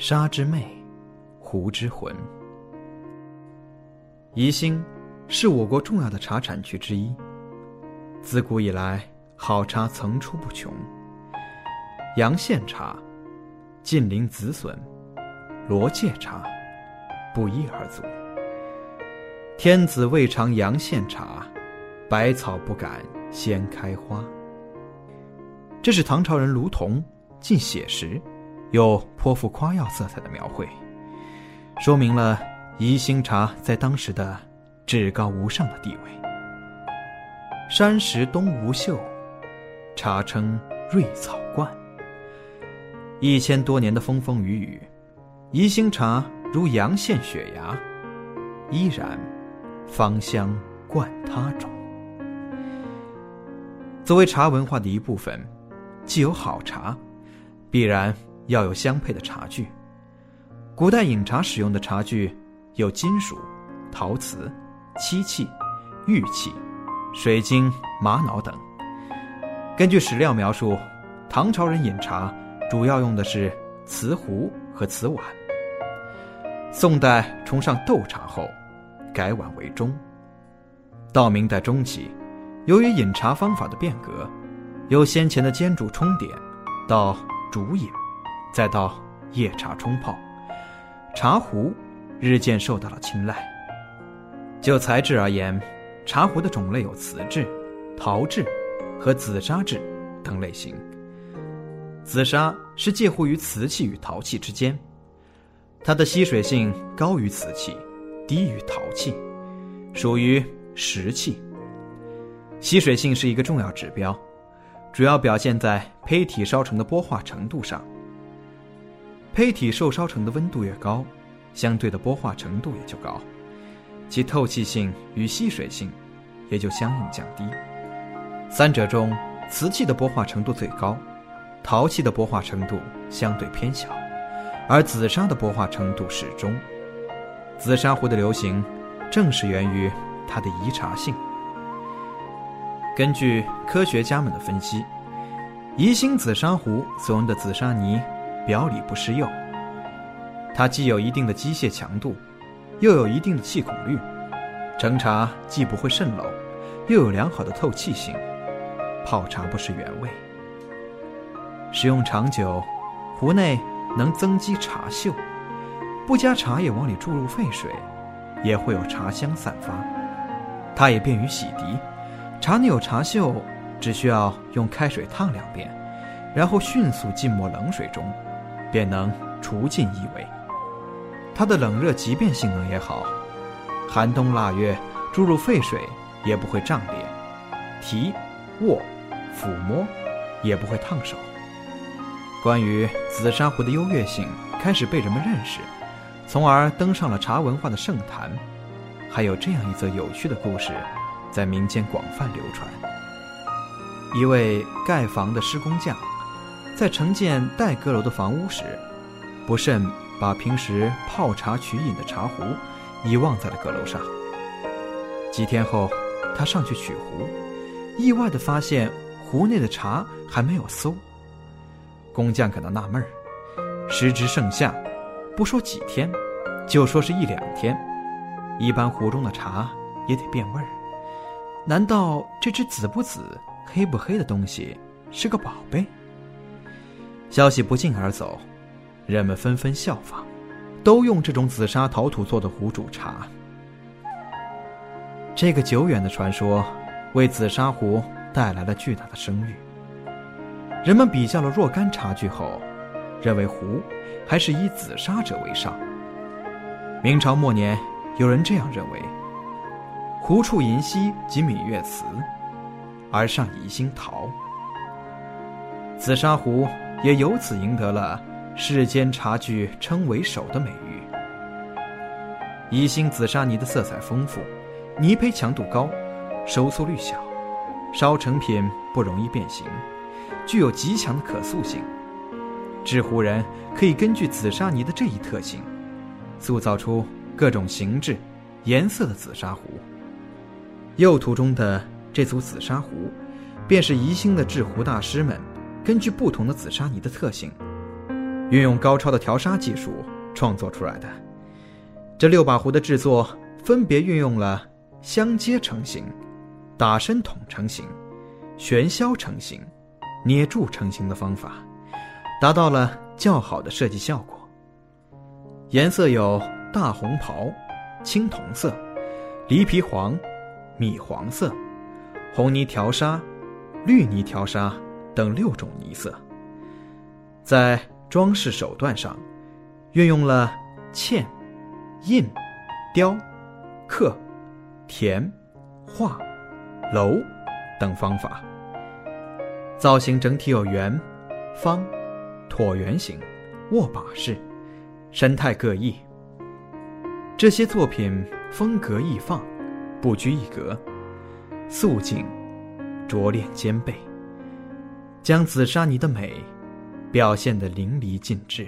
沙之魅，壶之魂。宜兴是我国重要的茶产区之一。自古以来，好茶层出不穷。阳羡茶、晋陵紫笋、罗界茶，不一而足。天子未尝阳羡茶，百草不敢先开花。这是唐朝人卢仝进写时。有颇富夸耀色彩的描绘，说明了宜兴茶在当时的至高无上的地位。山石东吴秀，茶称瑞草冠。一千多年的风风雨雨，宜兴茶如阳羡雪芽，依然芳香冠他种。作为茶文化的一部分，既有好茶，必然。要有相配的茶具。古代饮茶使用的茶具有金属、陶瓷、漆器、玉器、水晶、玛瑙等。根据史料描述，唐朝人饮茶主要用的是瓷壶和瓷碗。宋代崇尚斗茶后，改碗为盅。到明代中期，由于饮茶方法的变革，由先前的煎煮冲点，到煮饮。再到夜茶冲泡，茶壶日渐受到了青睐。就材质而言，茶壶的种类有瓷质、陶质和紫砂质等类型。紫砂是介乎于瓷器与陶器之间，它的吸水性高于瓷器，低于陶器，属于石器。吸水性是一个重要指标，主要表现在胚体烧成的玻化程度上。胚体受烧成的温度越高，相对的玻化程度也就高，其透气性与吸水性也就相应降低。三者中，瓷器的玻化程度最高，陶器的玻化程度相对偏小，而紫砂的玻化程度适中。紫砂壶的流行，正是源于它的宜茶性。根据科学家们的分析，宜兴紫砂壶所用的紫砂泥。表里不施釉，它既有一定的机械强度，又有一定的气孔率，盛茶既不会渗漏，又有良好的透气性，泡茶不失原味。使用长久，壶内能增积茶锈，不加茶叶往里注入沸水，也会有茶香散发。它也便于洗涤，茶内有茶锈，只需要用开水烫两遍，然后迅速浸没冷水中。便能除尽异味。它的冷热即变性能也好，寒冬腊月注入沸水也不会胀裂，提、握、抚摸也不会烫手。关于紫砂壶的优越性开始被人们认识，从而登上了茶文化的圣坛。还有这样一则有趣的故事，在民间广泛流传：一位盖房的施工匠。在承建带阁楼的房屋时，不慎把平时泡茶取饮的茶壶遗忘在了阁楼上。几天后，他上去取壶，意外地发现壶内的茶还没有馊。工匠感到纳闷儿：时值盛夏，不说几天，就说是一两天，一般壶中的茶也得变味儿。难道这只紫不紫、黑不黑的东西是个宝贝？消息不胫而走，人们纷纷效仿，都用这种紫砂陶土做的壶煮茶。这个久远的传说，为紫砂壶带来了巨大的声誉。人们比较了若干茶具后，认为壶还是以紫砂者为上。明朝末年，有人这样认为：壶处银溪及闽越瓷，而上宜兴陶。紫砂壶。也由此赢得了世间茶具称为首的美誉。宜兴紫砂泥的色彩丰富，泥胚强度高，收缩率小，烧成品不容易变形，具有极强的可塑性。制壶人可以根据紫砂泥的这一特性，塑造出各种形制、颜色的紫砂壶。右图中的这组紫砂壶，便是宜兴的制壶大师们。根据不同的紫砂泥的特性，运用高超的调砂技术创作出来的。这六把壶的制作分别运用了相接成型、打深筒成型、旋销成型、捏铸成型的方法，达到了较好的设计效果。颜色有大红袍、青铜色、梨皮黄、米黄色、红泥调砂、绿泥调砂等六种泥色。在装饰手段上，运用了嵌、印、雕、刻、填、画、镂等方法。造型整体有圆、方、椭圆形、握把式，神态各异。这些作品风格易放，不拘一格，素净，拙练兼备，将紫砂泥的美表现得淋漓尽致。